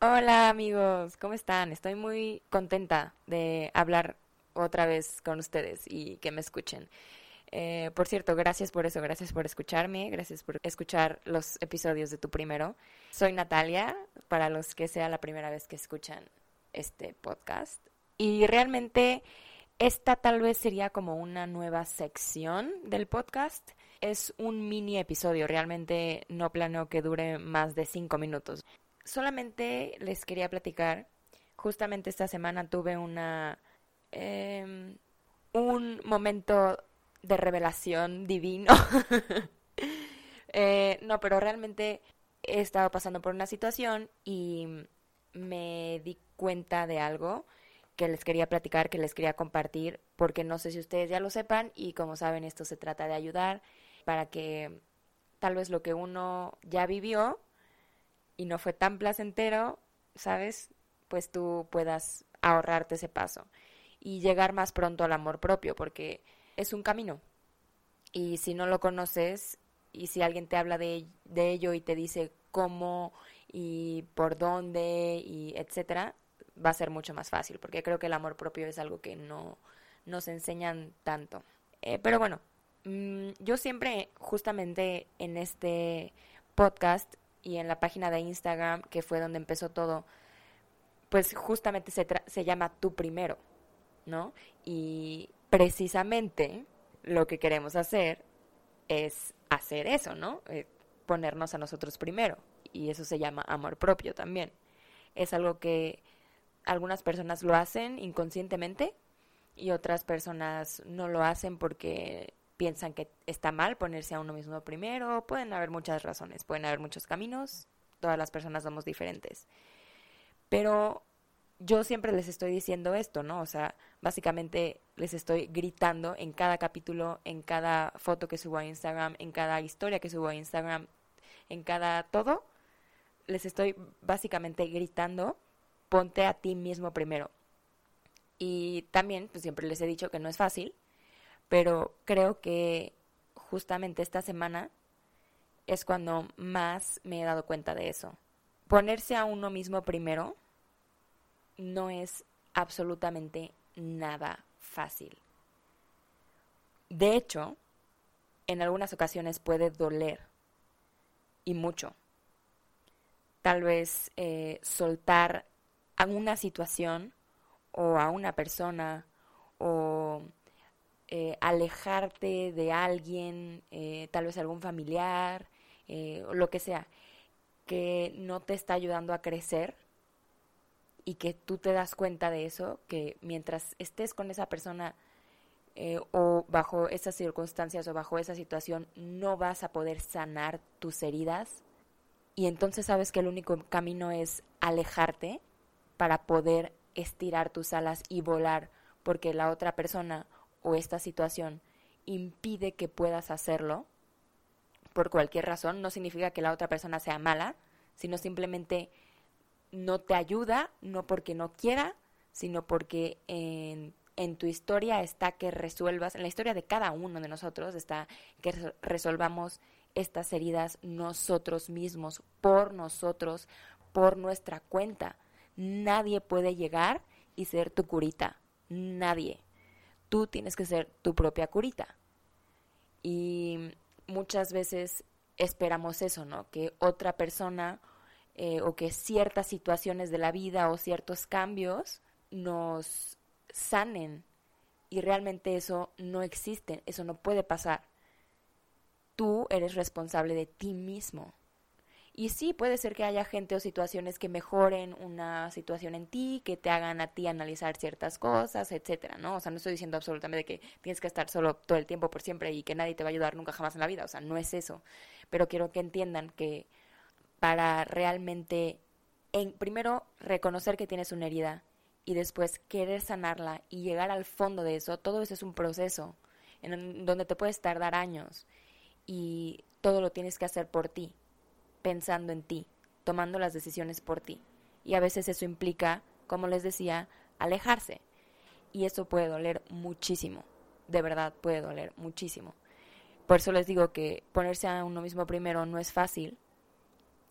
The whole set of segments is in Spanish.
Hola amigos, ¿cómo están? Estoy muy contenta de hablar otra vez con ustedes y que me escuchen. Eh, por cierto, gracias por eso, gracias por escucharme, gracias por escuchar los episodios de tu primero. Soy Natalia, para los que sea la primera vez que escuchan este podcast. Y realmente esta tal vez sería como una nueva sección del podcast. Es un mini episodio, realmente no planeo que dure más de cinco minutos solamente les quería platicar. Justamente esta semana tuve una em, un momento de revelación divino. Eh, no, pero realmente he estado pasando por una situación y me di cuenta de algo que les quería platicar, que les quería compartir, porque no sé si ustedes ya lo sepan y como saben esto se trata de ayudar para que tal vez lo que uno ya vivió y no fue tan placentero, ¿sabes? Pues tú puedas ahorrarte ese paso y llegar más pronto al amor propio, porque es un camino. Y si no lo conoces y si alguien te habla de, de ello y te dice cómo y por dónde y etcétera, va a ser mucho más fácil, porque creo que el amor propio es algo que no nos enseñan tanto. Eh, pero bueno, mm, yo siempre justamente en este podcast y en la página de Instagram, que fue donde empezó todo, pues justamente se, se llama tú primero, ¿no? Y precisamente lo que queremos hacer es hacer eso, ¿no? Eh, ponernos a nosotros primero. Y eso se llama amor propio también. Es algo que algunas personas lo hacen inconscientemente y otras personas no lo hacen porque piensan que está mal ponerse a uno mismo primero, pueden haber muchas razones, pueden haber muchos caminos, todas las personas somos diferentes. Pero yo siempre les estoy diciendo esto, ¿no? O sea, básicamente les estoy gritando en cada capítulo, en cada foto que subo a Instagram, en cada historia que subo a Instagram, en cada todo, les estoy básicamente gritando, ponte a ti mismo primero. Y también, pues siempre les he dicho que no es fácil, pero creo que justamente esta semana es cuando más me he dado cuenta de eso. Ponerse a uno mismo primero no es absolutamente nada fácil. De hecho, en algunas ocasiones puede doler y mucho. Tal vez eh, soltar a una situación o a una persona o eh, alejarte de alguien, eh, tal vez algún familiar, eh, lo que sea, que no te está ayudando a crecer y que tú te das cuenta de eso, que mientras estés con esa persona o bajo esas circunstancias o bajo esa situación no vas a poder sanar tus heridas y entonces sabes que el único camino es alejarte para poder estirar tus alas y volar porque la otra persona o esta situación impide que puedas hacerlo, por cualquier razón, no significa que la otra persona sea mala, sino simplemente no te ayuda, no porque no quiera, sino porque en, en, tu historia está que resuelvas, en la historia de cada uno de nosotros está que resolvamos estas heridas nosotros mismos, por nosotros, por nuestra cuenta. Nadie puede llegar y ser tu curita, nadie tú tienes que ser tu propia curita. Y muchas veces esperamos eso, ¿no? Que otra persona eh, o que ciertas situaciones de la vida o ciertos cambios nos sanen. Y realmente eso no existe, eso no puede pasar. Tú eres responsable de ti mismo. Y sí, puede ser que haya gente o situaciones que mejoren una situación en ti, que te hagan a ti analizar ciertas cosas, etcétera, ¿no? O sea, no estoy diciendo absolutamente que tienes que estar solo todo el tiempo por siempre y que nadie te va a ayudar nunca jamás en la vida, o sea, no es eso. Pero quiero que entiendan que para realmente, en, primero, reconocer que tienes una herida y después querer sanarla y llegar al fondo de eso, todo eso es un proceso en donde te puedes tardar años y todo lo tienes que hacer por ti pensando en ti, tomando las decisiones por ti. Y a veces eso implica, como les decía, alejarse. Y eso puede doler muchísimo, de verdad puede doler muchísimo. Por eso les digo que ponerse a uno mismo primero no es fácil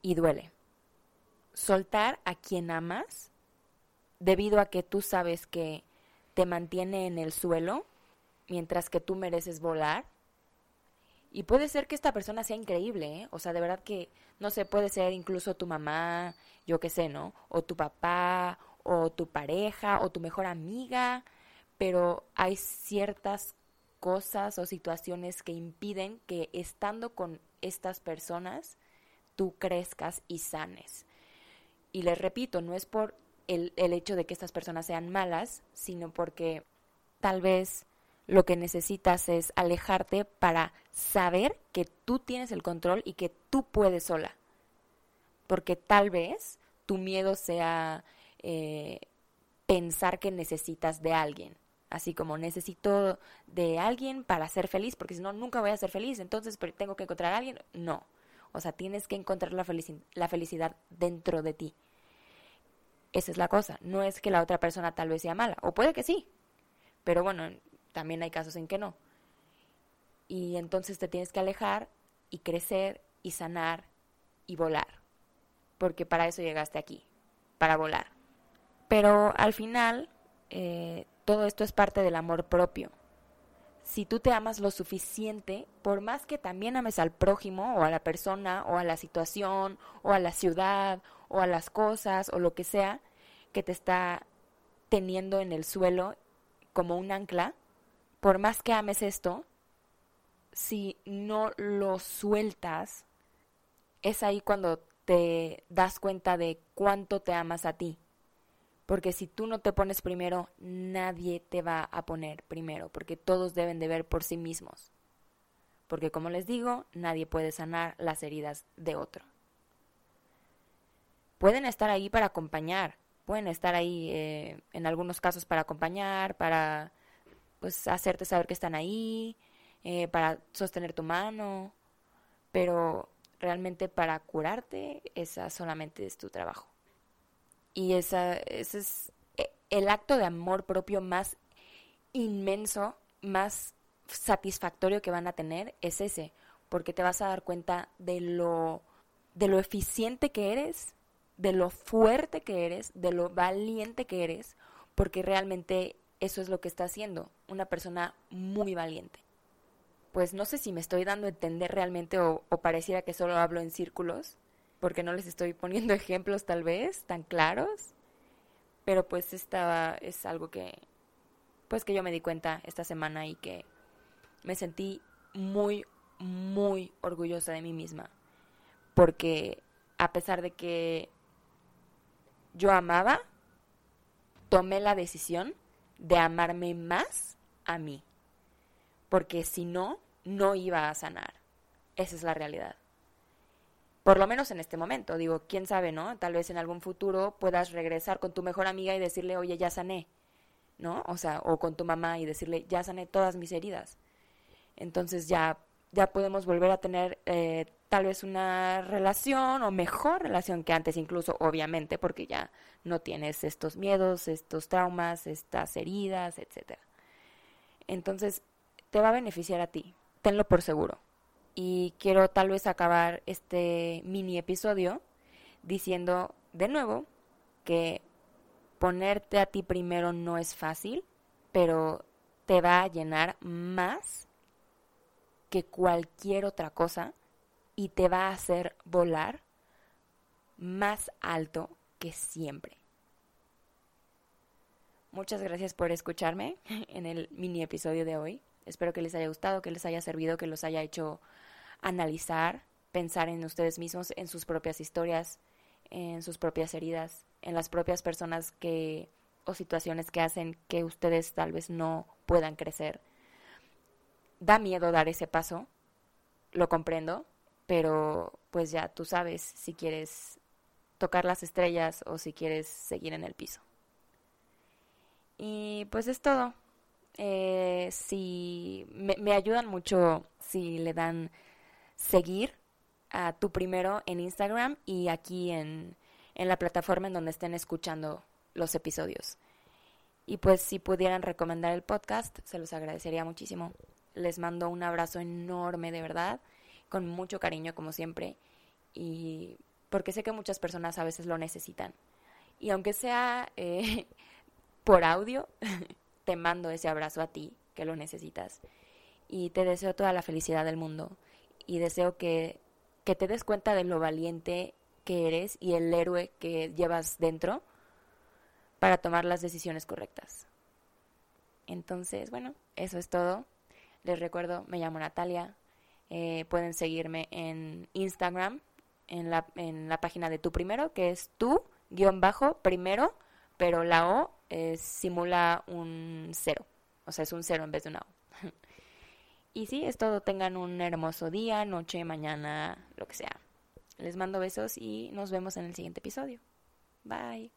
y duele. soltar a quien amas debido a que tú sabes que te mantiene en el suelo mientras que tú mereces volar. Y puede ser que esta persona sea increíble, ¿eh? O sea, de verdad que, no sé, puede ser incluso tu mamá, yo qué sé, ¿no? O tu papá, o tu pareja, o tu mejor amiga, pero hay ciertas cosas o situaciones que impiden que estando con estas personas tú crezcas y sanes. Y les repito, no es por el, el hecho de que estas personas sean malas, sino porque tal vez lo que necesitas es alejarte para saber que tú tienes el control y que tú puedes sola. Porque tal vez tu miedo sea eh, pensar que necesitas de alguien. Así como necesito de alguien para ser feliz, porque si no, nunca voy a ser feliz, entonces tengo que encontrar a alguien. No. O sea, tienes que encontrar la, la felicidad dentro de ti. Esa es la cosa. No es que la otra persona tal vez sea mala, o puede que sí. Pero bueno, también hay casos en que no. Y entonces te tienes que alejar y crecer y sanar y volar. Porque para eso llegaste aquí, para volar. Pero al final, eh, todo esto es parte del amor propio. Si tú te amas lo suficiente, por más que también ames al prójimo o a la persona o a la situación o a la ciudad o a las cosas o lo que sea que te está teniendo en el suelo como un ancla, por más que ames esto, si no lo sueltas, es ahí cuando te das cuenta de cuánto te amas a ti. Porque si tú no te pones primero, nadie te va a poner primero, porque todos deben de ver por sí mismos. Porque como les digo, nadie puede sanar las heridas de otro. Pueden estar ahí para acompañar, pueden estar ahí eh, en algunos casos para acompañar, para pues hacerte saber que están ahí, eh, para sostener tu mano, pero realmente para curarte, esa solamente es tu trabajo. Y esa, ese es eh, el acto de amor propio más inmenso, más satisfactorio que van a tener, es ese, porque te vas a dar cuenta de lo, de lo eficiente que eres, de lo fuerte que eres, de lo valiente que eres, porque realmente eso es lo que está haciendo, una persona muy valiente. Pues no sé si me estoy dando a entender realmente o, pareciera que solo hablo en círculos, porque no les estoy poniendo ejemplos tal vez tan claros, pero pues esta es algo que, pues que yo me di cuenta esta semana y que me sentí muy, muy orgullosa de mí misma, porque a pesar de que yo amaba, tomé la decisión de amarme más a mí. Porque si no, no iba a sanar. Esa es la realidad. Por lo menos en este momento. Digo, quién sabe, ¿no? Tal vez en algún futuro puedas regresar con tu mejor amiga y decirle, oye, ya sané. ¿No? O sea, o con tu mamá y decirle, ya sané todas mis heridas. Entonces ya, ya podemos volver a tener eh, tal vez una relación o mejor relación que antes incluso, obviamente, porque ya no tienes estos miedos, estos traumas, estas heridas, etc. Entonces, te va a beneficiar a ti, tenlo por seguro. Y quiero tal vez acabar este mini episodio diciendo de nuevo que ponerte a ti primero no es fácil, pero te va a llenar más que cualquier otra cosa y te va a hacer volar más alto que siempre. Muchas gracias por escucharme en el mini episodio de hoy. Espero que les haya gustado, que les haya servido, que los haya hecho analizar, pensar en ustedes mismos, en sus propias historias, en sus propias heridas, en las propias personas que o situaciones que hacen que ustedes tal vez no puedan crecer. Da miedo dar ese paso, lo comprendo, pero pues ya tú sabes si quieres tocar las estrellas o si quieres seguir en el piso. Y pues es todo. Eh, si me, ayudan mucho si le dan seguir a tu primero en Instagram y aquí en, en la plataforma en donde estén escuchando los episodios. Y pues si pudieran recomendar el podcast, se los agradecería muchísimo. Les mando un abrazo enorme de verdad con mucho cariño como siempre y porque sé que muchas personas a veces lo necesitan. Y aunque sea eh, por audio, te mando ese abrazo a ti que lo necesitas. Y te deseo toda la felicidad del mundo. Y deseo que, que te des cuenta de lo valiente que eres y el héroe que llevas dentro para tomar las decisiones correctas. Entonces, bueno, eso es todo. Les recuerdo, me llamo Natalia. Eh, pueden seguirme en Instagram, en la, en la página de Tu Primero, que es tu guion bajo primero, pero la O simula un cero. O sea, es un cero en vez de una O. y sí, es todo. Tengan un hermoso día, noche, mañana, lo que sea. Les mando besos y nos vemos en el siguiente episodio. Bye.